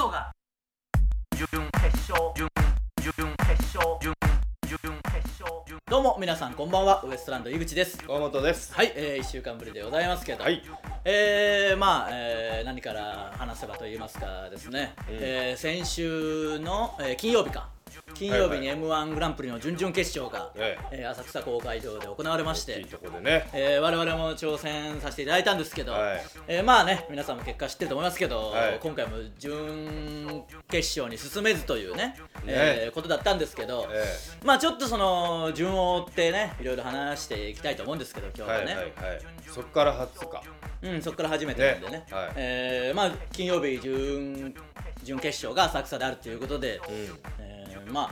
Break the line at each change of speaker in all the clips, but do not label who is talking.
ソが。準決勝。準準決勝。準準決勝準
どうも皆さんこんばんは。ウエストランド井口です。
河本です。
はい、えー、1週間ぶりでございますけど、
はい。
えー、まあ、えー、何から話せばと言いますかですね、
うん。
えー先週の、えー金曜日か金曜日に
はい
m 1グランプリの準々決勝が、
え
え。ー浅草公会場で行われまして
いいとこでね。
えー我々も挑戦させていただいたんですけど、
はい。
えーまあね皆さんも結果知ってると思いますけど、
はい。
今回も準決勝に進めずというねえーことだったんですけど、
え
まあちょっとその順を追ってねいろいろ話していきたいと思うんですけど今日はね、
えはいはいはい。そっから初か。
うん、そこから初めてなんでね。
ね。はい。
えーまあ金曜日準準決勝が浅草であるということで、
う
えーまあ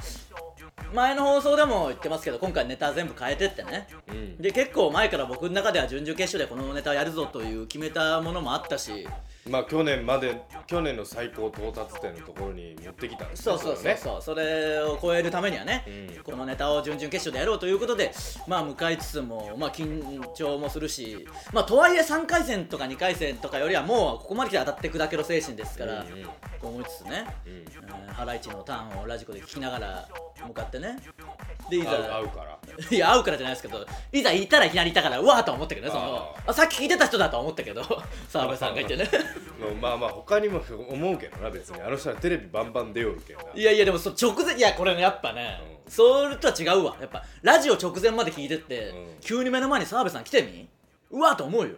前の放送でも言ってますけど今回ネタ全部変えてってね
ん。うん。
で結構前から僕の中では準々決勝でこのネタやるぞという決めたものもあったし
まあ去年まで去年の最高到達点のところに持ってきたんですね
そうそうそうそう。それを超えるためにはね、
うん。
このネタを準々決勝でやろうということでまあ向かいつつもまあ緊張もするしまあとはいえ3回戦とか2回戦とかよりはもうここまで来て当たっていくだけの精神ですから、
うんうん。
と思いつつね、
うん。
えーハライチのターンをラジコで聞きながら向かってね。でいざ
合うから。
いや会うからじゃないですけどいざいたらいきなりいたからうわーとは思ったけどねその
あ
あさっき聞いてた人だとは思ったけど 澤部さんがいてね
まあまあ他にも思うけどな別に。あの人はテレビバンバン出よるけどな。
いやいやでもそ直前いやこれねやっぱね、
うん。
それとは違うわ。やっぱラジオ直前まで聞いてって、
うん。
急に目の前に澤部さん来てみ？うわーと思うよ。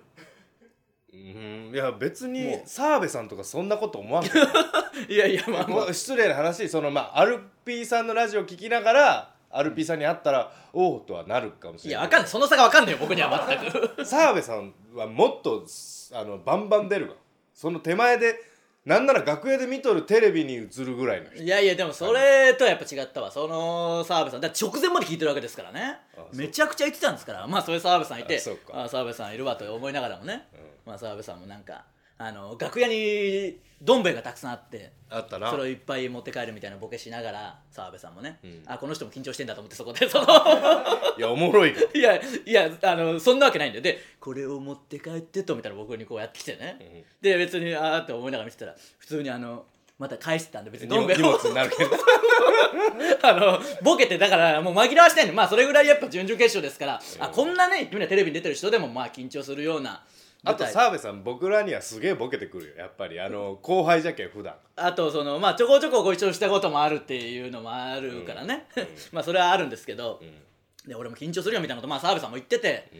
うん。いや別に澤部さんとかそんなこと思わん
い。やいやまあ
もう失礼な話そのまあアルピーさんのラジオ聞きながらアルピーさんに会ったらおおとはなるかもしれない。
いやわかんない。その差がわかんないよ僕には全く。
澤部さんはもっとあのバンバン出るわその手前でなんなら楽屋で見とるテレビに映るぐらいの人。
いやいやでもそれとはやっぱ違ったわ。その澤部さん。だって直前まで聞いてるわけですからね。めちゃくちゃ言ってたんですから。まあそういう澤部さんいて。
あ
澤部さんいるわと思いながらもね、まあ澤部さんもなんかあの楽屋にどん兵衛がたくさんあって
あったな。
それをいっぱい持って帰るみたいなボケしながら澤部さんもね、
ん。
あこの人も緊張してんだと思ってそこでその
いやおもろいわ
いやいやあのそんなわけないんだよ。でこれを持って帰ってとみたいな僕にこうやってきてね、で別にあーって思いながら見てたら普通にあのまた返してたんで別に。どん兵衛を
荷物になるけど。
あのボケてだからもう紛らわしてんのまあそれぐらいやっぱ準々決勝ですから、あこんなねみんなテレビに出てる人でもまあ緊張するような
あと澤部さん僕らにはすげえボケてくるよ。やっぱりあの後輩じゃけん普段。
あとそのまあちょこちょこご一緒したこともあるっていうのもあるからね、まあそれはあるんですけど、で俺も緊張するよみたいなことまあ澤部さんも言ってて、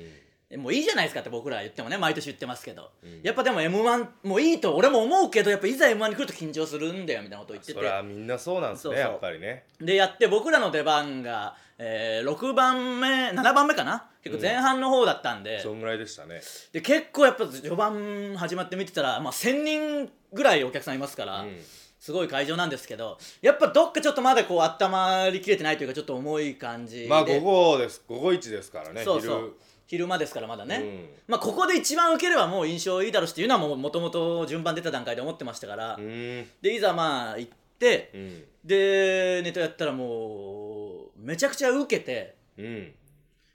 もういいじゃないですかって僕らは言ってもね毎年言ってますけど、やっぱでも m 1もういいと俺も思うけどやっぱいざ m 1に来ると緊張するんだよみたいなことを言って
そりゃ
て
みんなそうなんです
そうそう。
ねやっぱりね。
でやって僕らの出番が、えー6番目7番目かな？結構前半の方だったんで,、
そんぐらいでしたね。
で結構やっぱ序盤始まって見てたら、まあ、1000人ぐらいお客さんいますから、
うん。
すごい会場なんですけどやっぱどっかちょっとまだこう温まりきれてないというかちょっと重い感じで。
まあ午後です午後一ですからね
そうそう。昼。間ですからまだね、
うん。
まあここで一番受ければもう印象いいだろうしっていうのはもともと順番出た段階で思ってましたから、でいざまあ行って、
うん。
でネタやったらもうめちゃくちゃ受けて
うん。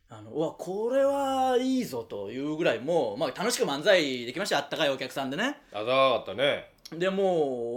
あのうわこれはいいぞというぐらいもう、まあ、楽しく漫才できましたあったかいお客さんでね。
あざかったね。
でもう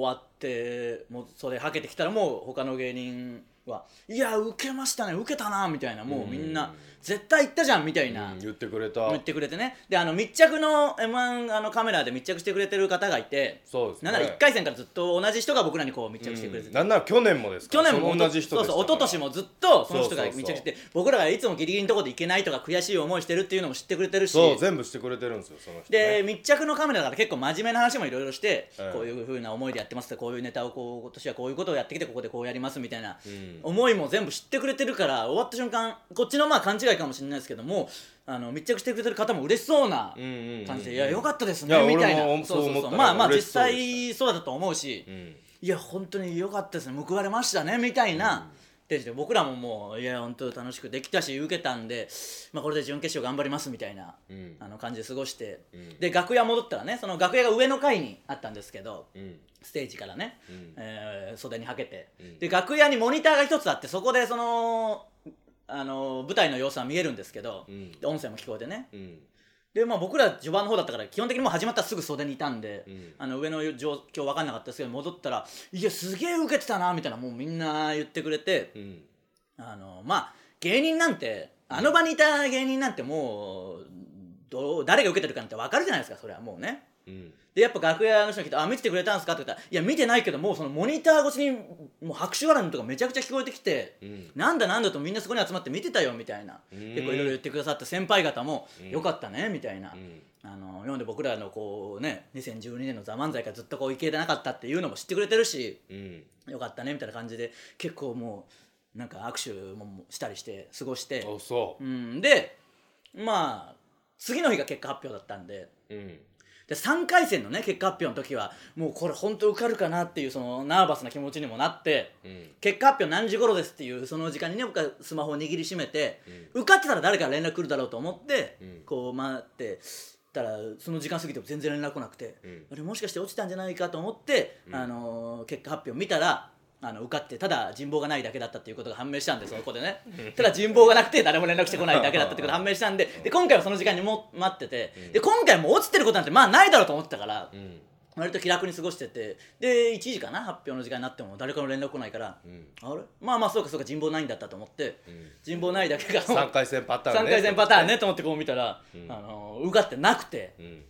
終わってもうそれはけてきたらもう他の芸人はいや受けましたね。受けたなみたいな。もうみんな絶対行ったじゃんみたいな、
うん言ってくれた。
言ってくれてね。であの密着の m 1あのカメラで密着してくれてる方がいて
そうですね。
なんなら1回戦からずっと同じ人が僕らにこう密着してくれてて、
なんなら去年もです
去年も
同じ人
そうそう一昨年もずっとその人が
そうそうそう。
密着して僕らがいつもギリギリのところで行けないとか悔しい思いしてるっていうのも知ってくれてるし。
そう全部してくれてるんですよその人。
で
ね
密着のカメラだから結構真面目な話もいろいろして、
うん
こういうふうな思いでやってますってこういうネタをこう今年はこういうことをやってきてここでこうやりますみたいな、
ん。
思いも全部知ってくれてるから終わった瞬間こっちのまあ勘違いかもしれないですけどもあの密着してくれてる方も嬉しそうな感じで「いやよかったですね
いや」
みたいな。そうそう
そう
まあまあ実際そうだと思うし、
うん。
いや本当に良かったですね。報われましたねみたいな、で僕らももういや本当楽しくできたし受けたんで、まあ、これで準決勝頑張りますみたいな、
うん。
あの感じで過ごして、
ん。
で楽屋戻ったらねその楽屋が上の階にあったんですけど、
うん。
ステージからね、
うん。
えー袖にはけて、
ん。
で楽屋にモニターが一つあってそこでそのあの舞台の様子は見えるんですけど、
うん。
で音声も聞こえてね。
うん。
でまあ僕ら序盤の方だったから基本的にもう始まったらすぐ袖にいたんで、
うん。
あの上の状況分かんなかったですけど戻ったら「いやすげえ受けてたな」みたいなもうみんな言ってくれて、
うん。
あのまあ芸人なんてあの場にいた芸人なんてもうどう誰が受けてるかなんて分かるじゃないですかそれはもうね。
うん
でやっぱ楽屋の人に来て「あ見ててくれたんですか?」って言ったら「いや見てないけどもうそのモニター越しにもう拍手笑いとかめちゃくちゃ聞こえてきて、
うん。
なんだなんだとみんなそこに集まって見てたよ」みたいな。
うん。
結構いろいろ言ってくださって先輩方も
うん「
よかったね」みたいな、
うん。
あの読んで僕らのこうね2012年の「ザ漫才からずっとこういけてなかったっていうのも知ってくれてるし
うん。
よかったねみたいな感じで結構もうなんか握手もしたりして過ごして、
う。
うん、でまあ次の日が結果発表だったんで
うん
で3回戦のね結果発表の時はもうこれ本当受かるかなっていうそのナーバスな気持ちにもなって
うん。
結果発表何時頃ですっていうその時間にね僕はスマホを握りしめて、受かってたら誰から連絡来るだろうと思って、
うん。
こう待ってたらその時間過ぎても全然連絡来なくて、
うん。
あれもしかして落ちたんじゃないかと思って、あのー結果発表見たらあの受かってただ人望がないだけだったっていうことが判明したんでそこでね。ただ人望がなくて誰も連絡してこないだけだったってことが 判明したんでで今回はその時間にも待ってて、で今回も落ちてることなんてまあないだろうと思ってたから、
うん。
割と気楽に過ごしててで1時かな発表の時間になっても誰からも連絡来ないから、
ん。
あれ？まあまあそうかそうか人望ないんだったと思って、
ん。
人望ないだけが
3回戦パターン
3
ね
回戦パターンねと思ってこう見たら、
ん。
あの受かってなくて、
うん。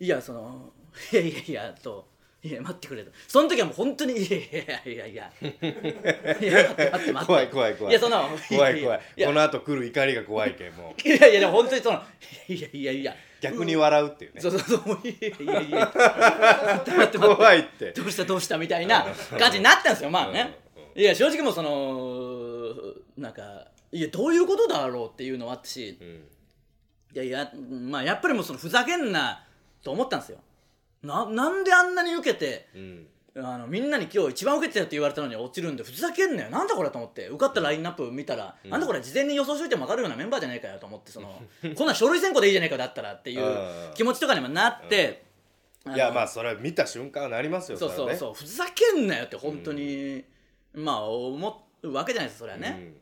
いやそのいやいやいやと。いや待ってくれと。その時はもう本当にいやいやいやいやいや。待って待って待って。
怖い怖い怖い。
いやその
怖い怖い。
いや
この後来る怒りが怖いけんもう。
いやいやでも本当にそのいやいやいや
逆に笑うっていうね。
そうそうそういやいやいや。待って待って。待って
怖いって。
どうしたどうしたみたいな感じになったんですよまあね。いや正直もうそのなんかいやどういうことだろうっていうのはあったし。
うん。
いやいやまあやっぱりもうそのふざけんなと思ったんですよななんであんなに受けて
うん。
あのみんなに今日一番受けてたよって言われたのに落ちるんでふざけんなよ。なんだこれと思って。受かったラインナップ見たら、なんだこれ事前に予想しといても分かるようなメンバーじゃないかよと思ってその こんなん書類選考でいいじゃないかだったらっていう
うん。
気持ちとかにもなって、
いやまあそれは見た瞬間はなりますよ
そうそうそう。ふざけんなよって本当に、まあ思うわけじゃないですかそれはね、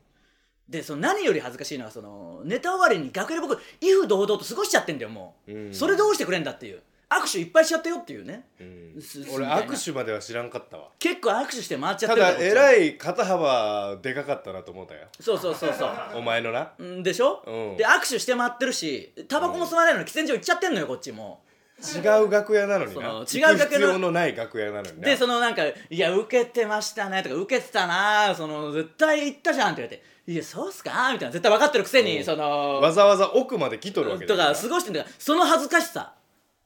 でその何より恥ずかしいのはそのネタ終わりに楽屋で僕威風堂々と過ごしちゃってんだよもう、
うん。
それどうしてくれんだっていう握手いっぱいしちゃったよっていうね、
うん。
すす
俺
みたいな。
握手までは知らんかったわ。
結構握手して回っちゃ
た
ってる
だえら
い
い肩幅でかかったなと思ったよ。
そうそうそうそう
お前のな。
うんでしょ、
うん。
で握手して回ってるしタバコも吸わないのに喫煙所行っちゃってんのよこっちも。
違う楽屋なのにな。
その
違
違う楽屋の
必要のない楽屋なのにな。
でそのなんか「いや受けてましたね」とか「受けてたなその絶対行ったじゃん」って言われて「いやそうっすか?」みたいな絶対分かってるくせに、
うん。
その。
わざわざ奥まで来とるわけだ
とか過ごしてんだからその恥ずかしさ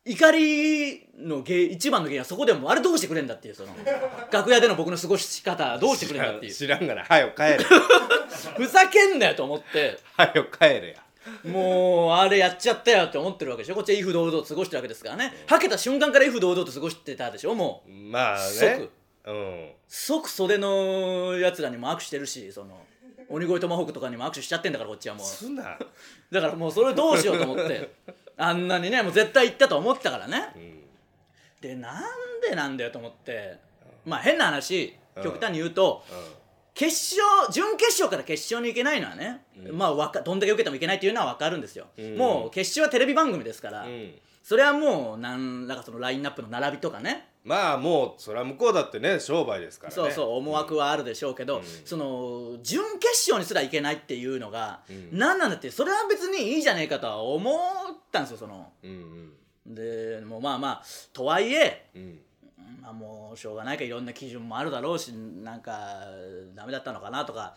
怒りの原因一番の原因はそこでもあれどうしてくれんだっていうその 楽屋での僕の過ごし方どうしてくれんだっていう。
知らんがなはよ帰れ。
ふざけんなよと思って。
はよ帰れ。や
もうあれやっちゃったよって思ってるわけでしょ。こっちは威風堂々と過ごしてるわけですからね。はけた瞬間から威風堂々と過ごしてたでしょもう。
まあね。
即。
うん。
即袖のやつらにも握手してるしその鬼越トマホークとかにも握手しちゃってんだからこっちはもう。
すな。
だからもうそれどうしようと思ってあんなにねもう絶対行ったと思ってたからね。
うん。
でなんでなんだよと思って。まあ変な話
うん。
極端に言うと決勝準決勝から決勝に行けないのはね、まあわかどんだけ受けてもいけないっていうのは分かるんですよ、
うん。
もう決勝はテレビ番組ですから、
うん。
それはもうなんらかそのラインナップの並びとかね。
まあもうそれは向こうだってね商売ですからね。
そうそう思惑はあるでしょうけど、
うん。
その準決勝にすらいけないっていうのが、
うん。
何なんだってそれは別にいいじゃねえかとは思ったんですよその。
うん
でもうまあまあとはいえ
うん。うん
まあもうしょうがないかいろんな基準もあるだろうしなんかダメだったのかなとか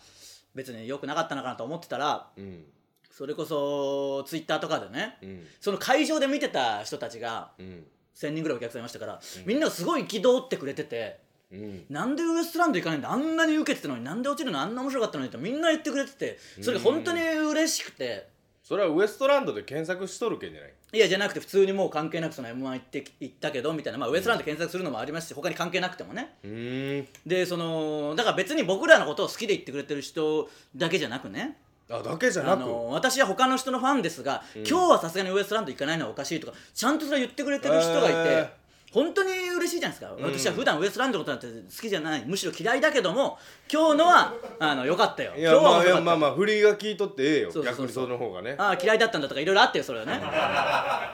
別に良くなかったのかなと思ってたら
うん。
それこそツイッターとかでね
うん。
その会場で見てた人たちが
うん。
1,000人ぐらいお客さんいましたから、みんながすごい憤ってくれてて。
うん。
なんでウエストランド行かないんだあんなに受けてたのになんで落ちるのあんな面白かったのにってみんな言ってくれててそれが本当に嬉しくて
それはウエストランドで検索しとるけんじゃない？
いやじゃなくて普通にもう関係なくその m 1行って行ったけどみたいな、まあ、ウエストランド検索するのもありますし他に関係なくてもね。
うーん。
でそのだから別に僕らのことを好きで言ってくれてる人だけじゃなくね。
あだけじゃなく？
あの私は他の人のファンですが、今日はさすがにウエストランド行かないのはおかしいとかちゃんとそれは言ってくれてる人がいて、
へ
本当に嬉しいじゃないですか、私は普段ウエストランドのことなんて好きじゃない。むしろ嫌いだけども今日のはあのよかったよ。
いやまあまあまあ振りが聞いとってええよ。
そうそうそう。
逆にその方がね。
ああ嫌いだったんだとかいろいろあってよそれはね。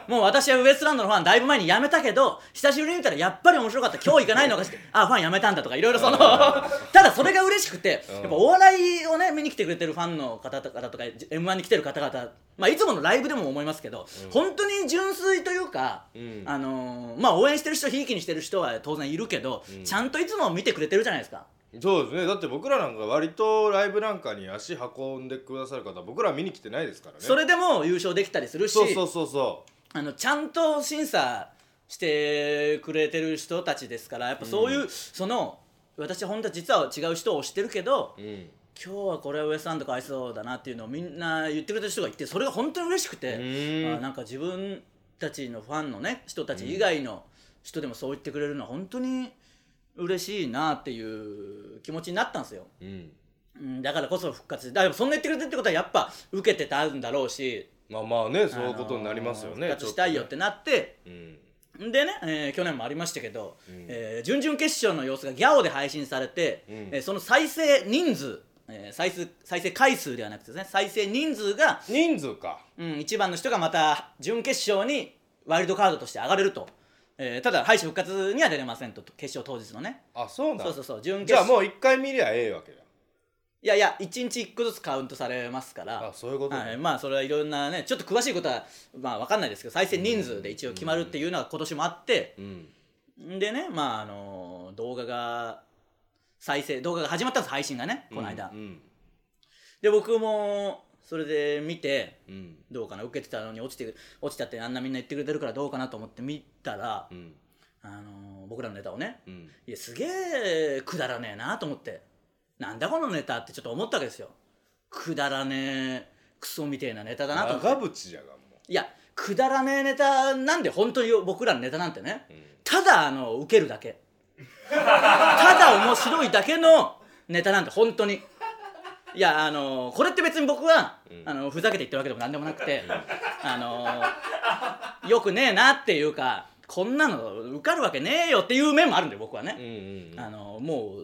もう私はウエストランドのファンだいぶ前に辞めたけど久しぶりに見たらやっぱり面白かった。今日行かないのかしてああファン辞めたんだとかいろいろその ただそれが嬉しくて
うん。
やっぱお笑いをね見に来てくれてるファンの方々とか m 1に来てる方々まあいつものライブでも思いますけど、本当に純粋というか、
うん。
あのーまあ応援してる人ひいきにしてる人は当然いるけど、ちゃんといつも見てくれてるじゃないですか。
そうですね。だって僕らなんか割とライブなんかに足運んでくださる方僕ら見に来てないですからね。
それでも優勝できたりするし
そうそうそうそ
あのちゃんと審査してくれてる人たちですからやっぱそういう、その私は本当は実は違う人を推してるけど
ううん
今日はこれはウエストランドかわいそうだなっていうのをみんな言ってくれてる人がいてそれが本当に嬉しくて
ーん。
あなんか自分たちのファンのね人たち以外の人でもそう言ってくれるのは本当に嬉しいなっていう気持ちになったんですよ。
うん。
うん、だからこそ復活だからそんな言ってくれてるってことはやっぱ受けてたんだろうし
まあまあねそういうことになりますよね、
復活したいよってなって、
うん。
でね、えー去年もありましたけど、えー準々決勝の様子がギャオで配信されて、
うん。
えーその再生人数、えー再生再生回数ではなくてですね再生人数が、
人数か。
うん、一番の人がまた準決勝にワイルドカードとして上がれると、えーただ敗者復活には出れませんと決勝当日のね。
あそうなん
そうそうそう準決
じゃあ
勝
もう一回見りゃええわけだ
いやいや1日1個ずつカウントされますから。
あそういうことね。
はい、まあそれはいろんなねちょっと詳しいことはまあ分かんないですけど再生人数で一応決まるっていうのは今年もあって、
うん。
でねまああの動画が再生動画が始まったんです配信がねこの間、
うん
で僕もそれで見て
うん。
どうかな受けてたのに落ちて落ちたってあんなみんな言ってくれてるからどうかなと思って見たら、
うん。
あの僕らのネタをね
うん。
いやすげえくだらねえなと思ってなんだこのネタってちょっと思ったわけですよ。くだらねえクソみてえなネタだなと
長渕じゃがも
いやくだらねえネタなんで本当に僕らのネタなんてね、
う、うん。
ただあの受けるだけただ面白いだけのネタなんて本当に。いやあのこれって別に僕は、
うん。
あのふざけて言ってるわけでもなんでもなくて、あのよくねえなっていうかこんなの受かるわけねえよっていう面もあるんだよ僕はね、
うんうんうん。
あのも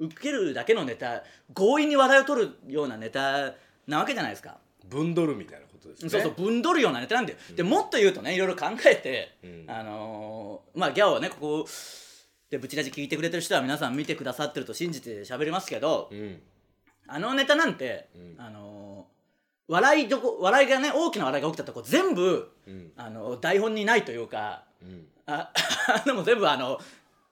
う受けるだけのネタ強引に話題を取るようなネタなわけじゃないですか。
ブンドルみたいなことですね。
そうそうぶんどるようなネタなんだよ、でもっと言うとねいろいろ考えて、
うん。
あのーまあギャオはねここでブチラジ聞いてくれてる人は皆さん見てくださってると信じて喋りますけど、
うん。
あのネタなんて、
うん。
あのー笑いどこ笑いがね大きな笑いが起きたとこ全部、
うん。
あの台本にないというか
うん。
あ でも全部あの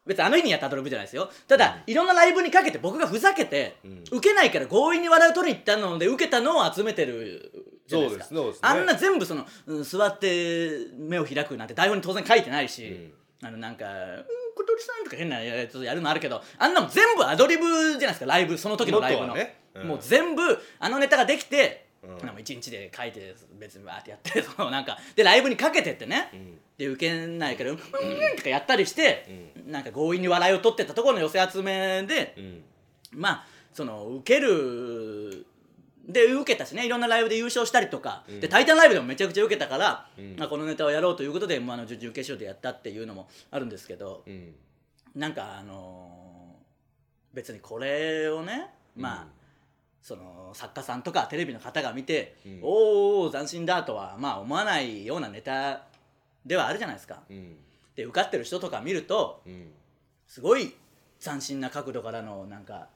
別にあの日にやったアドリブじゃないですよ。ただ、いろんなライブにかけて僕がふざけて、
うん。
受けないから強引に笑いを取りに行ったので受けたのを集めてるじゃないですか。
そうですそうですね。
あんな全部その、うん座って目を開くなんて台本に当然書いてないし、あのなんか「うん小鳥さん」とか変なやつやるのあるけどあんなもん全部アドリブじゃないですかライブその時のライブの、
ね。うん。
もう全部あのネタができて、
うん。
なんか一日で書いて別にバーってやってそのなんかでライブにかけてってね、
ん。
で受けないから「うん」とかやったりして、なんか強引に笑いを取ってったところの寄せ集めで、
うん。
まあその受けるで受けたしね。いろんなライブで優勝したりとか、で「タイタンライブ」でもめちゃくちゃ受けたから、
ん。
まあ、このネタをやろうということで、まあ、あの準々決勝でやったっていうのもあるんですけど、
うん。
なんかあのー別にこれをねまあ、
うん
その作家さんとかテレビの方が見て、
うん。
おーおー斬新だとはまあ思わないようなネタではあるじゃないですか。
うん。
で受かってる人とか見ると
うん。
すごい斬新な角度からのなんか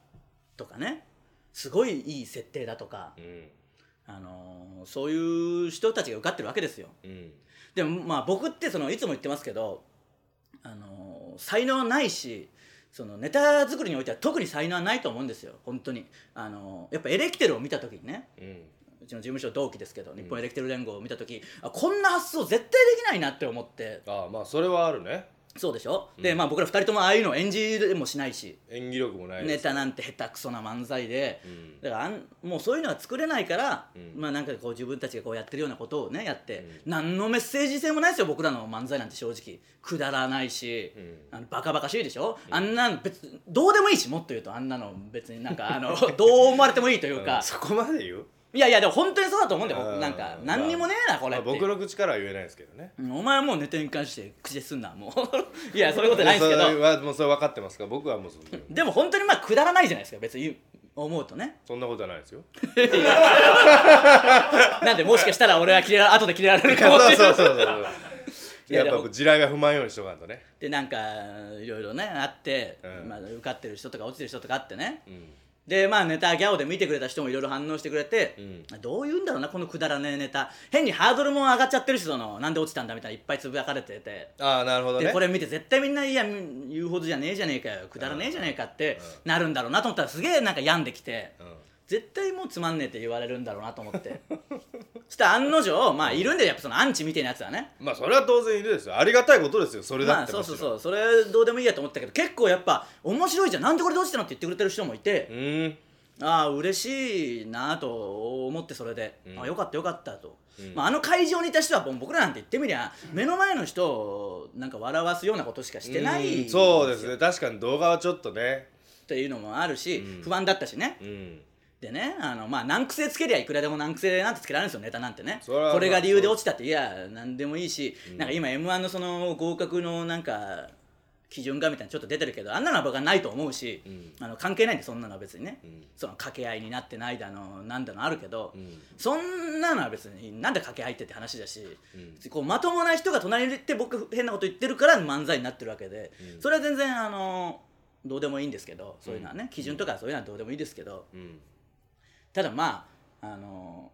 とかねすごいいい設定だとか、
うん
あのそういう人たちが受かってるわけですよ。
うん
でもまあ僕ってそのいつも言ってますけど、あの才能ないしそのネタ作りにおいては特に才能はないと思うんですよ。本当に、あのやっぱエレキテルを見た時にね。
うん
うちの事務所同期ですけど日本エレキテル連合を見た時、あこんな発想絶対できないなって思って。
ああまあそれはあるね。
そうでしょ、でまあ僕ら二人ともああいうの演じれもしないし。
演技力もない
ネタなんて下手くそな漫才で、
うん。
だからあんもうそういうのは作れないから、
うん。
まあなんかこう自分たちがこうやってるようなことをねやって、何のメッセージ性もないですよ僕らの漫才なんて正直。くだらないし、
うん。
あのバカバカしいでしょ、あんなん別どうでもいいしもっと言うと。あんなの別になんかあの どう思われてもいいというか、
そこまで言う？
いやいやでも本当にそうだと思うんだよ。
うん。
なんか何にもねえなこれ
まあ僕の口からは言えないですけどね。
うんお前はもうネタに関して口ですんなもう。いやそういうことないんですけ
それ
ど
はもうそれ分かってますか？僕はもうそんな。
でも本当にまあくだらないじゃないですか別に。思うとね。
そんなことはないですよ。
なんでもしかしたら俺は切れら後で切れられるか
そう
もって
そうそうそう。
いやでも。
やっぱ地雷が踏まんようにしとかんとね。
でなんかいろいろねあって、
うん。
まあ、受かってる人とか落ちてる人とかあってね。
うん
でまあネタギャオで見てくれた人もいろいろ反応してくれて、
うん。
どういうんだろうなこのくだらねえネタ。変にハードルも上がっちゃってるしそのなんで落ちたんだみたいないっぱいつぶやかれてて。
ああなるほどね。
でこれ見て絶対みんないや言うほどじゃねえじゃねえかよ。くだらねえじゃねえかってなるんだろうなと思ったらすげえなんか病んできて。
うん
絶対もうつまんねえって言われるんだろうなと思って。そしたら案の定まあいるんでやっぱそのアンチみたいなやつはね。
まあそれは当然いるですよ。ありがたいことですよそれだって
まあそうそうそう。それどうでもいいやと思ったけど結構やっぱ面白いじゃん。なんでこれで落ちたのって言ってくれてる人もいて、
うーん。
ああ嬉しいなと思ってそれで、
うん。
あよかったよかったと、
うん。
まあ、あの会場にいた人は僕らなんて言ってみりゃ目の前の人をなんか笑わすようなことしかしてない
うん。そうですね。確かに動画はちょっとね。
っていうのもあるし、
うん。
不安だったしね。
うん
でねあのまあ難癖つけりゃいくらでも難癖なんてつけられるんですよネタなんてね。これが理由で落ちたっていや何でもいいし、
うん。
なんか今 m 1のその合格のなんか基準がみたいなのちょっと出てるけどあんなのは僕はないと思うし、
うん。
あの関係ないんでそんなのは別にね、
うん。
その掛け合いになってないだのなんだのあるけど、
うん。
そんなのは別になんで掛け合いってって話だし、
うん。
こうまともな人が隣にいて僕変なこと言ってるから漫才になってるわけで、
うん。
それは全然あのどうでもいいんですけどそういうのはね、基準とかそういうのはどうでもいいですけど
うん
ただまああの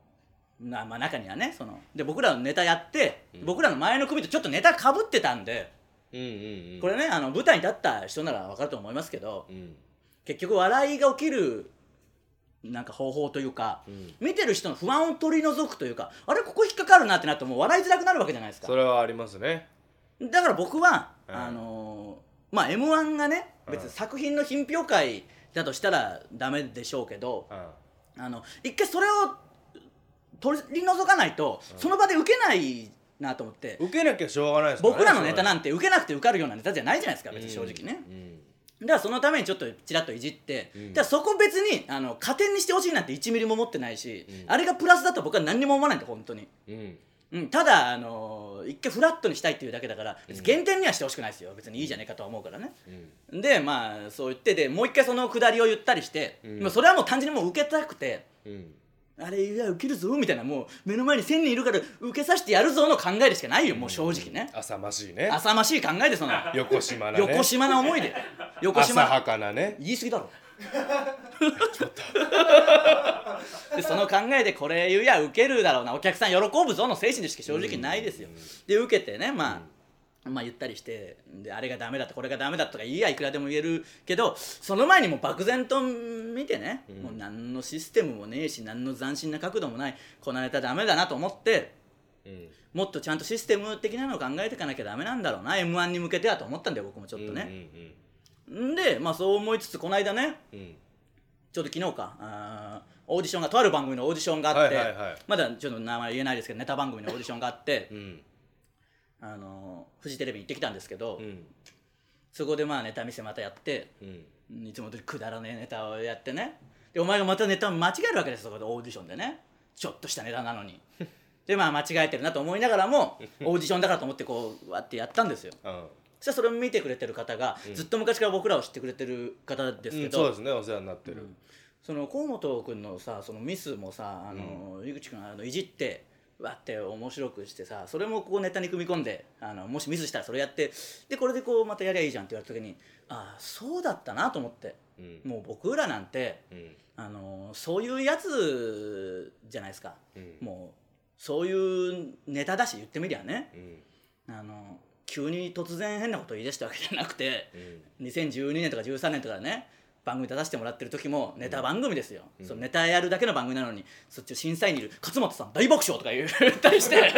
なまあ中にはねそので僕らのネタやって、
うん。
僕らの前の組とちょっとネタかぶってたんで、
うんうんうん。
これねあの舞台に立った人なら分かると思いますけど
うん。
結局笑いが起きるなんか方法というか、
うん。
見てる人の不安を取り除くというかあれここ引っかかるなってなってもう笑いづらくなるわけじゃないですか。
それはありますね。
だから僕は、
うん。
あのーまあ m 1がね
うん。
別に作品の品評会だとしたらダメでしょうけど、
うん
あの一回それを取り除かないと、
うん。
その場で受けないなと思って、
受けなきゃしょうがないですからね
僕らのネタ
な
なんて受けなくて受かるようなネタじゃないじゃないですか別に正直ね、だからそのためにちょっとちらっといじって、
うん。
だそこ別にあの加点にしてほしいなんて1ミリも思ってないし、
うん。
あれがプラスだと僕は何にも思わないんだ本当に。
うんうん
うん、ただ、あのー一回フラットにしたいっていうだけだから別に減点にはしてほしくないですよ。別にいいじゃねえかとは思うからね。
うん。
でまあそう言ってでもう一回そのくだりを言ったりして、
うん。
まあそれはもう単純にもう受けたくて
うん。
あれいや受けるぞみたいなもう目の前に1000人いるから受けさせてやるぞの考えでしかないよもう正直ね、
浅ましいね。
浅ましい考えでその。
横島なね。
横島な思いで。横島。
浅はかなね。
言い過ぎだろ でその考えでこれ言うや受けるだろうな。お客さん喜ぶぞの精神でしか正直ないですよ。で受けてねまあ、まあ言ったりしてであれがダメだとこれがダメだとか言いやいくらでも言えるけどその前にもう漠然と見てね、
うん。
もう何のシステムもねえし何の斬新な角度もないこのネタダメだなと思って
うん。
もっとちゃんとシステム的なのを考えていかなきゃダメなんだろうな m 1に向けてはと思ったんだよ僕もちょっとね、んでまあそう思いつつこの間ね
うん。うん
ちょうど昨日かあーオーディションがとある番組のオーディションがあって、
はいはいはい。
まだちょっと名前言えないですけどネタ番組のオーディションがあって、
うん。
あのフジテレビに行ってきたんですけど、
うん。
そこでまあネタ見せまたやって
うん。
いつも通りくだらねえネタをやってね。でお前がまたネタを間違えるわけですそこでオーディションでね。ちょっとしたネタなのに。でまあ間違えてるなと思いながらも オーディションだからと思ってこうわってやったんですよ。
うん
そしたらそれを見てくれてる方が、
うん。
ずっと昔から僕らを知ってくれてる方ですけど、
うんそうですねお世話になってる。
その河本君のさそのミスもさあの、井口君あのいじってわって面白くしてさそれもこうネタに組み込んであのもしミスしたらそれやってでこれでこうまたやりゃいいじゃんって言われた時にああそうだったなと思って。
うん。
もう僕らなんて
うん。
あのそういうやつじゃないですか、
うん。
もうそういうネタだし言ってみりゃね。
うん。
あの急に突然変なことを言い出したわけじゃなくて
うん。
2012年とか13年とかね番組出させてもらってる時もネタ番組ですよ、
うん。
そのネタやるだけの番組なのにそっち審査員にいる勝本さん大爆笑とか言ったりして。ね。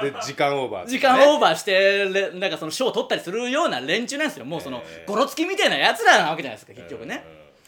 で時間オーバー
時間オーバーしてれなんかその賞を取ったりするような連中なんですよ。もうそのゴロつきみたいなやつらなわけじゃないですか結局ね、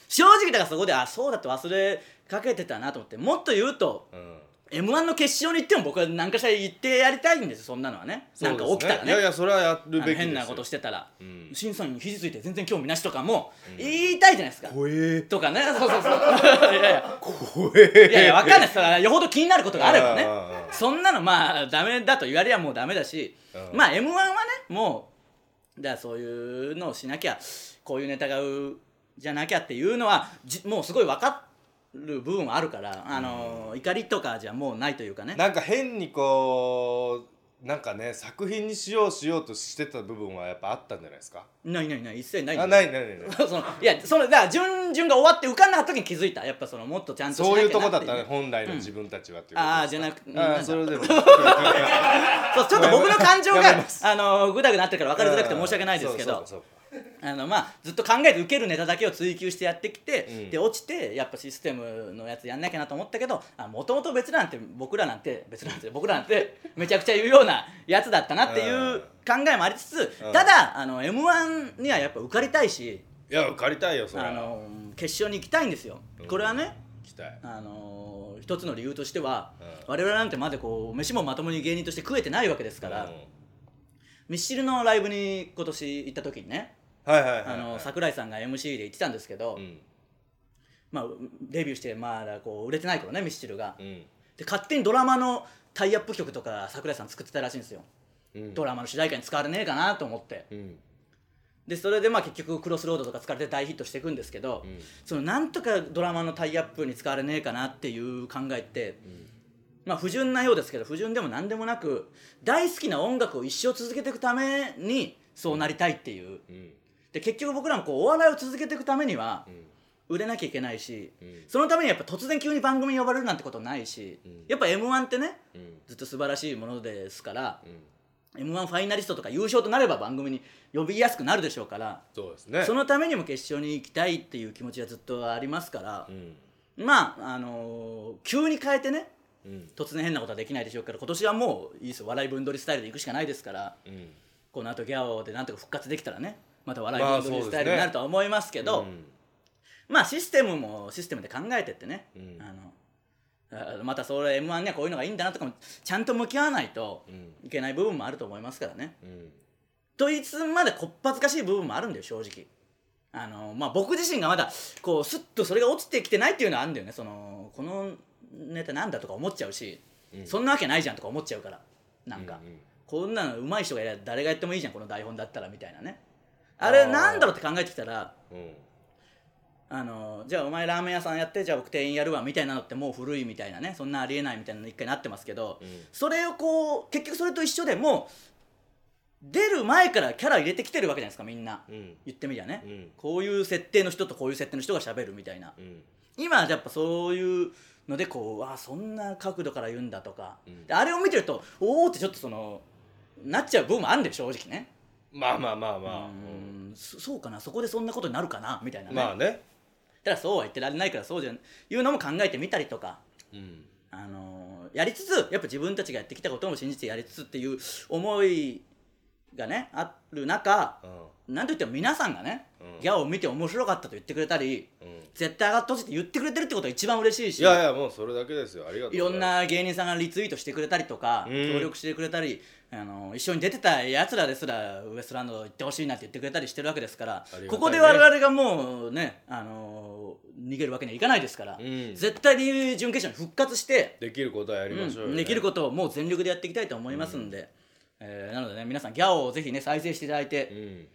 正直だからそこであそうだって忘れかけてたなと思ってもっと言うと
うんうん
m 1の決勝に行っても僕は何かしら言ってやりたいんですそんなのはね。なんか起きたらね。
いやいやそれはやるべきですよ。
変なことしてたら、
ん。
審査員に肘ついて全然興味なしとかも言いたいじゃないですか、
怖え。
とかね。そうそうそう。いやいや。
怖え。
いやいやわかんないですよ。ほど気になることがあればね。
うんうんうん。
そんなのまあダメだと言われりゃもうダメだし、
うん。
まあ m 1はねもうだそういうのをしなきゃこういうネタがうじゃなきゃっていうのはじもうすごい分かる部分はあるからあの、怒りとかじゃもうないというかね。
なんか変にこうなんかね作品にしようしようとしてた部分はやっぱあったんじゃないですか？
ないないない一切ない
あないないないない。
そのいやそのだから順々が終わって浮かんだ時に気づいたやっぱそのもっとちゃんとしなきゃな
そういうとこだ
て
ったね本来の自分たちはっていうこと
ああじゃなく
あ
なん
それでも。
そうちょっと僕の感情があのぐだぐだなってるから分かりづらくて申し訳ないですけど。
そうそうそう
あのまあずっと考えて受けるネタだけを追求してやってきて、
うん。
で落ちてやっぱシステムのやつやんなきゃなと思ったけどもともと別なんて僕らなんて別なんて僕らなんてめちゃくちゃ言うようなやつだったなっていう考えもありつつ、
うん。
ただあの m 1にはやっぱ受かりたいし
いや借りたいよそれ
あの決勝に行きたいんですよ。
うん。
これはね
行きたい。
あの一つの理由としては、
うん。
我々なんてまだこう飯もまともに芸人として食えてないわけですから、
うん。
ミッシルのライブに今年行った時にね、
はいはいはいはい。
あの桜井さんが MC で言ってたんですけど、
うん。
まあ、デビューしてまだこう売れてない頃ねミスチルが、
うん。
で勝手にドラマのタイアップ曲とか桜井さん作ってたらしいんですよ、
うん。
ドラマの主題歌に使われねえかなと思って。
うん。
でそれでまあ結局クロスロードとか使われて大ヒットしていくんですけど、
うん。
そのなんとかドラマのタイアップに使われねえかなっていう考えって、まあ不純なようですけど不純でも何でもなく大好きな音楽を一生続けていくためにそうなりたいっていう
うん
で結局僕らもこうお笑いを続けていくためには
うん。
売れなきゃいけないし、
うん。
そのためにやっぱ突然急に番組に呼ばれるなんてことないし、
うん。
やっぱ m 1ってね
うん。
ずっと素晴らしいものですから、
うん。
m 1ファイナリストとか優勝となれば番組に呼びやすくなるでしょうから、
そうですね。
そのためにも決勝に行きたいっていう気持ちはずっとありますから
う、ん。
まああのー急に変えてね
うん。
突然変なことはできないでしょうから今年はもういいですよ。笑い分取りスタイルで行くしかないですから
うん。
この後ギャオでなんとか復活できたらねまた笑い
まあ
分取りスタイルになるとは思いますけど、
うん。
まあシステムもシステムで考えてってね、
うん。
あのあまたそれ m 1にはこういうのがいいんだなとかもちゃんと向き合わないと
うん。
いけない部分もあると思いますからね。
うん。
といつまでこっぱずかしい部分もあるんだよ正直。あのまあ、僕自身がまだこうスッとそれが落ちてきてないっていうのはあるんだよね。そのこのネタなんだとか思っちゃうし、
うん。
そんなわけないじゃんとか思っちゃうからなんか、
うんうん。
こんなの上手い人がや誰がやってもいいじゃんこの台本だったらみたいなねあれなんだろうって考えてきたら
うん。
あのじゃあお前ラーメン屋さんやってじゃあ僕店員やるわみたいなのってもう古いみたいなねそんなありえないみたいなの一回なってますけど、
うん。
それをこう結局それと一緒でもう出る前からキャラ入れてきてるわけじゃないですかみんな、
うん。
言ってみりゃね、
うん。
こういう設定の人とこういう設定の人が喋るみたいな、
うん。
今はやっぱそういうのでこうあそんな角度から言うんだとか、あれを見てるとおおってちょっとそのなっちゃう部分もあるんだよ正直ね
まあまあまあまあ。
うん。そそうかな。そこでそんなことになるかな。みたいなね、
まあね。
ただそうは言ってられないからそうじゃん。いうのも考えてみたりとか、
うん。
あのーやりつつやっぱ自分たちがやってきたことも信じてやりつつっていう思いがねある中
うん。
なんといっても皆さんがね、
うん。
ギャオを見て面白かったと言ってくれたり
うん。
絶対上がってほしいって言ってくれてるってことが一番嬉しいし
いやいやもうそれだけですよ。ありがとう
いろんな芸人さんがリツイートしてくれたりとか、
うん。
協力してくれたりあの一緒に出てたやつらですらウエストランド行ってほしいなって言ってくれたりしてるわけですから、
ね。
ここで我々がもうねあの逃げるわけにはいかないですから、
うん。
絶対に準決勝に復活して、
すできることはやりましょうよ、
うん
ね
できることをもう全力でやっていきたいと思いますんで、えーなのでね皆さんギャオをぜひね再生していただいて、
うん。
うん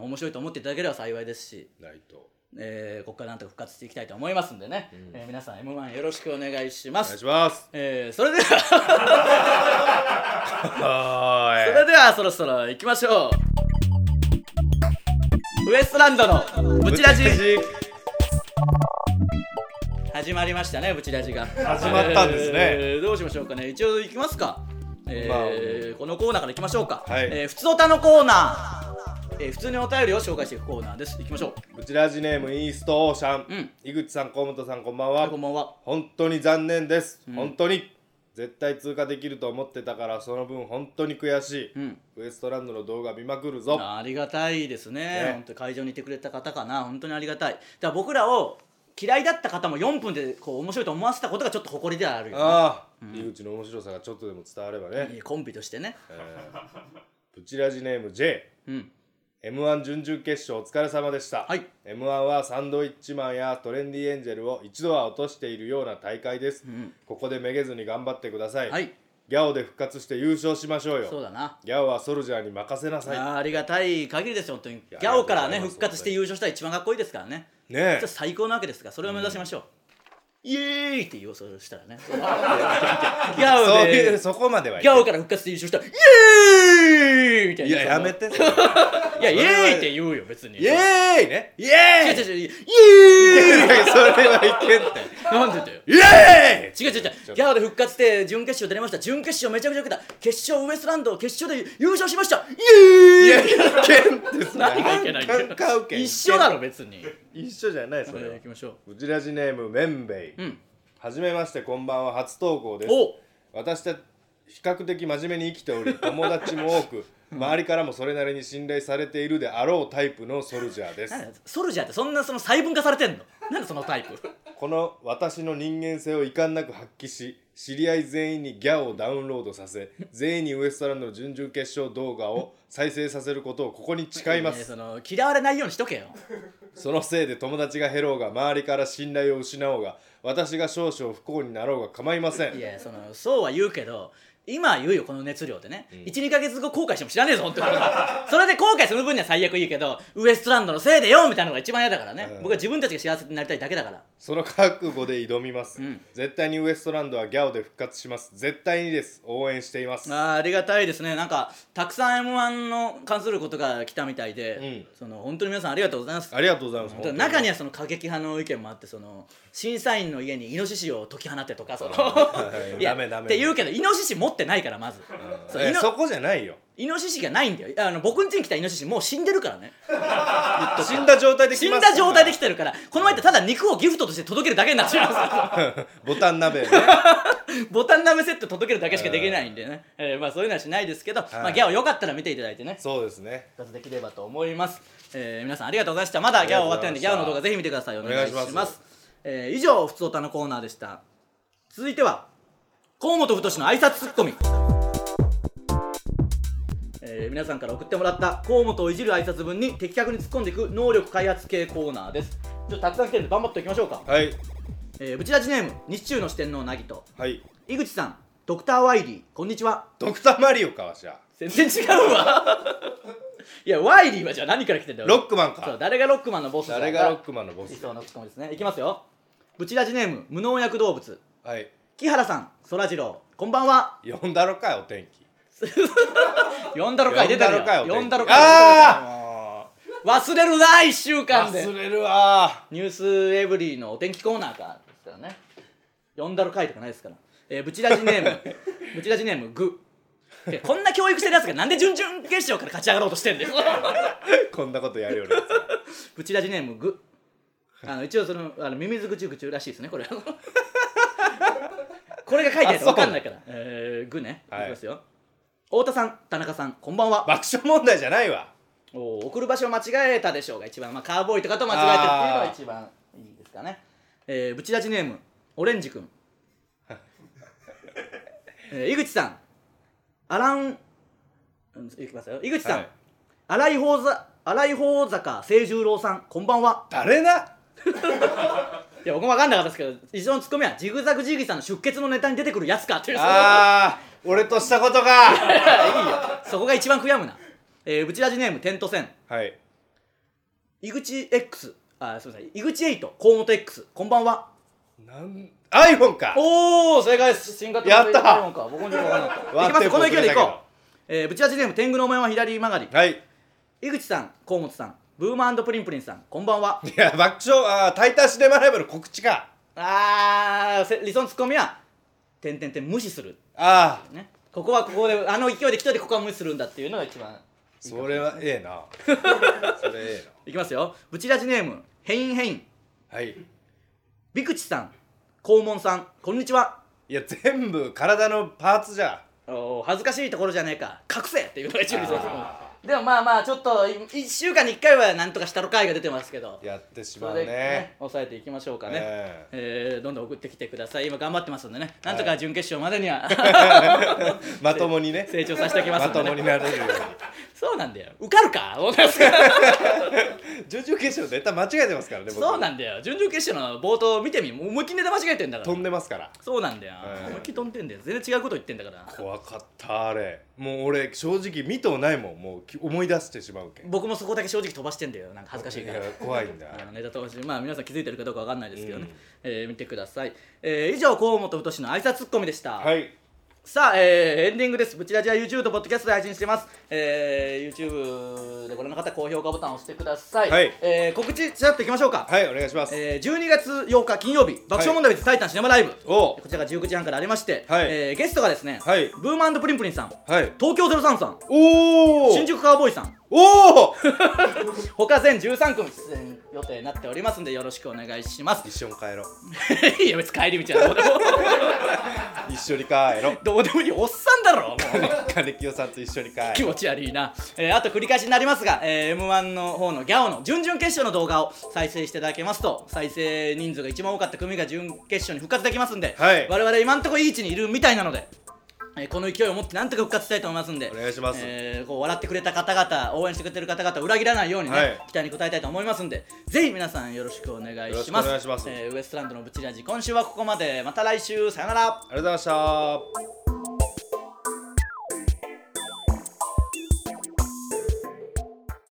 面白いと思っていただければ幸いですし。
ないと
えーここからなんとか復活していきたいと思いますんでね、えー皆さん m 1よろしくお願いします。
お願いします。
えーそれでは。
は
それではそろそろ行きましょう。ウエストランドのブチラジ。始まりましたねブチラジが。
始まったんですね。
えーどうしましょうかね。一応行きますか。えーこのコーナーから行きましょうか、
はい。
えー、ふつおたのコーナー、えー普通にお便りを紹介していくコーナーです。行きましょ
ブチラジネームイーストオーシャン、
うん。
井口さん河本さんこんばん
う
は
こんばんは。
本当に残念です、
ん。
本当に。絶対通過できると思ってたからその分本当に悔しい、
うん。
ウエストランドの動画見まくるぞ。
ありがたいですね。
ね。
本当に会場にいてくれた方かな。本当にありがたい。だから僕らを嫌いだった方も4分でこう面白いと思わせたことがちょっと誇りではあるよね。
あ井口の面白さがちょっとでも伝わればね、
いいコンビとしてね。
えー。ブチラジネーム J
うん
m 1準々決勝お疲れ様でした、
はい。
m 1はサンドイッチマンやトレンディエンジェルを一度は落としているような大会です、
ん
ここでめげずに頑張ってください、
はい。
ギャオで復活して優勝しましょうよ。
そうだな。
ギャオはソルジャーに任せなさい。
あーありがたい限りですよ本当にギ
や
ャオからね
ありがとうございます。
復活して優勝したら一番かっこいいですからね。
ねえ。
最高なわけですからそれを目指しましょう、イエーイって言おうそうしたらね。ギャオ
そういう
で
そこまではい
ギャオから復活して優勝したらイエーイみたい
い
な
ややめて
いやイエーイって言うよ別に。
イエーイね。イエーイ。
違う違う違うイエ
い
ーイ
やそれはいけんって。
なんでだよ。
イエーイ。
違う違う違う。ギャオで復活して準決勝出れました。準決勝めちゃくちゃ受けた。決勝ウエストランド決勝で優勝しました。イエーイ。
いやいけんって
何がいけないんだよ一緒だろ別に
一緒じゃないそれは
行きましょ
うちらじネームめんべい、
ん
はじめましてこんばんは初投稿です
うお
私たち比較的真面目に生きており友達も多く周りからもそれなりに信頼されているであろうタイプのソルジャーです。
なんソルジャーってそんなその細分化されてんの？なんでそのタイプ。
この私の人間性を遺憾なく発揮し知り合い全員にギャオをダウンロードさせ全員にウエストランドの準々決勝動画を再生させることをここに誓います。
ねその嫌われないようにしとけよ。
そのせいで友達が減ろうが周りから信頼を失おうが私が少々不幸になろうが構いません。
いやそのそうは言うけど今は言うよこの熱量でね、12か月後後悔しても知らねえぞ本当に。それで後悔する分には最悪いいけどウエストランドのせいでよみたいなのが一番嫌だからね、
うん。
僕は自分たちが幸せになりたいだけだから
その覚悟で挑みます、
ん。
絶対にウエストランドはギャオで復活します。絶対にです。応援しています。
あーありがたいですね。なんかたくさん m 1の関することが来たみたいで、
うん。
その本当に皆さんありがとうございます。
ありがとうございます。
本当に。中にはその過激派の意見もあってその審査員の家にイノシシを解き放ってとかその
い
い。や
ダメダメ。
って言うけどイノシシ持ってないからまず、そうイノ
えそこじゃないよ
イノシシがないんだよ。あの僕ん家に来たイノシシもう死んでるからね。
死んだ状態で来
死んだ状態で来てるから。この前ってただ肉をギフトとして届けるだけになっちゃいます
ボタン鍋ね。
ボタン鍋セット届けるだけしかできないんでね、えーまあそういうのはしないですけど、まあ、ギャオよかったら見ていただいてね。
そうですね。
できればと思います、えー皆さんありがとうございました。まだギャオ終わってないんでギャオの動画ぜひ見てください。お願いします。
お願いします。
えー以上ふつおたのコーナーでした。続いては河本太の挨拶ツッコミえー皆さんから送ってもらった河本をいじる挨拶文に的確に突っ込んでいく能力開発系コーナーです。ちょっとたくさん来てるんで頑張っていきましょうか、
はい。
えー、ブチラジネーム日中の四天王なぎと。
はい。
井口さんドクターワイリーこんにちは。
ドクターマリオかわしゃ
全然違うわ。いやワイリーはじゃあ何から来てんだよ。
ロックマン
そう
か
誰がロックマンのボスだ
誰がロックマンのボス
理想のツッコミですね。いきますよ。ブチラジネーム無農薬動物。
はい。
木原さんそらジローこんばんは。
呼んだろかいお天気
呼んだろかい出てるよ
呼んだろかいお天気
呼んだろかい忘れるな1週間で。
忘れるわ
ニュースエブリィのお天気コーナーからですからね。呼んだろかいとかないですから、えー、ブチラジネーム。ブチラジネームグ。でこんな教育してるやつがなんで準々決勝から勝ち上がろうとしてんだよ
こんなことやるよりや
ブチラジネームグ。あの一応そのあのミミズグチュグチュらしいですねこれこれが書いてあると分かんないから。えー、グね、
はい。
いきますよ太田さん田中さんこんばんは。
爆笑問題じゃないわ。
おー送る場所を間違えたでしょうが一番、まあ、カーボーイとかと間違えてるっていうのが一番いいですかね。えー、ブチラジネームオレンジくん えー、井口さん。アランうんいきますよ。井口さん、
はい。
荒井宝座荒井宝坂清十郎さんこんばんは。
誰だ？
いや僕も分かんなかったですけど一応のツッコミはジグザグジギーさんの出血のネタに出てくるやつかっていう。
あ俺としたことが。
いいよ。そこが一番悔やむな。えー、ブチラジネームテントセン。
はい。
井口 X あすみません。井口エイト。河本 X こんばんは。
なん iPhone か。
おお正解です。新型
やった。
のか。僕もよく分かんなかった。
わ
いきます。よこの勢いでいこう。えー、ブチラジネーム天狗のお面は左曲がり。
はい。
井口さん河本さん。ブーマープリンプリンさん。こんばんは。い
や爆笑あータイタンシネマライブの告知か。
あーせ理想のツッコミは「てんてんてん無視する
ああ」
ね。ここはここであの勢いで来たでここは無視するんだっていうのが一番
それはええな。それえ
いきますよ。ブチラジネームヘインヘイン。
えなはい。
ビクチさん肛門さんこんにちは。い
や全部体のパーツじゃ。
おー恥ずかしいところじゃねえか。隠せっていうのが一番理想のツッコミでもまあまあちょっと1週間に1回はなんとかしたろ会が出てますけど。
やってしまうね。
ね抑えていきましょうかね、
え
え。ーどんどん送ってきてください。今頑張ってますんでね。なんとか準決勝までには、
まともにね。
成長させておきます
ま
んで、ね、
ともになれるように。
そうなんだよ。受かるか？思ってますから
準々決勝ネタ間違えてますからね僕
そうなんだよ。準々決勝の冒頭見てみ思いっきりネタ間違えてんだから。
飛んでますから。
そうなんだよ、
はい
思いっきり飛んでんだよ。全然違うこと言ってんだから。
怖かったあれもう俺正直見とうないもん。もうき思い出してしまうけん。
僕もそこだけ正直飛ばしてんだよ。なんか恥ずかしいから。
や怖いんだ。
あのネタ飛ばし。まあ皆さん気づいてるかどうかわかんないですけどね、
うん。
えー見てください、えー以上河本太の挨拶ツッコミでした、
はい
さあ、えーエンディングです。ブチラジは YouTube と Podcast で配信してます。えー YouTube でご覧の方、高評価ボタンを押してください。
はい。
えー告知しちゃっていきましょうか。
はいお願いします、
えー12月8日金曜日、爆笑問題別タイタンシネマライブ。
お。
こちらが19時半からありまして、
はい。
えーゲストがですね、
はい。
ブーマンプリンプリンさん、
はい。
東京03さん、
おお
新宿カウボーイさん、
おお！
他全13組出演予定になっておりますんで、よろしくお願いします。
一緒に帰ろう。
いや、別に帰り道はどうでも。
一緒に帰ろう。
どうでもいい、おっさんだろ、もう。
金清さんと一緒に帰ろう。
気持ち悪いな、えーあと繰り返しになりますが、え m 1の方のギャオの準々決勝の動画を再生していただけますと再生人数が一番多かった組が準決勝に復活できますんで、
はい。
我々今んとこいい位置にいるみたいなので、えーこの勢いを持ってなんとか復活したいと思いますんで
お願いします。
えーこう笑ってくれた方々応援してくれてる方々を裏切らないようにね、
はい。
期待に応えたいと思いますんでぜひ皆さん
よろしくお願いします。
えーウエストランドのブチラジ今週はここまで。また来週。さよなら。
ありがとうございました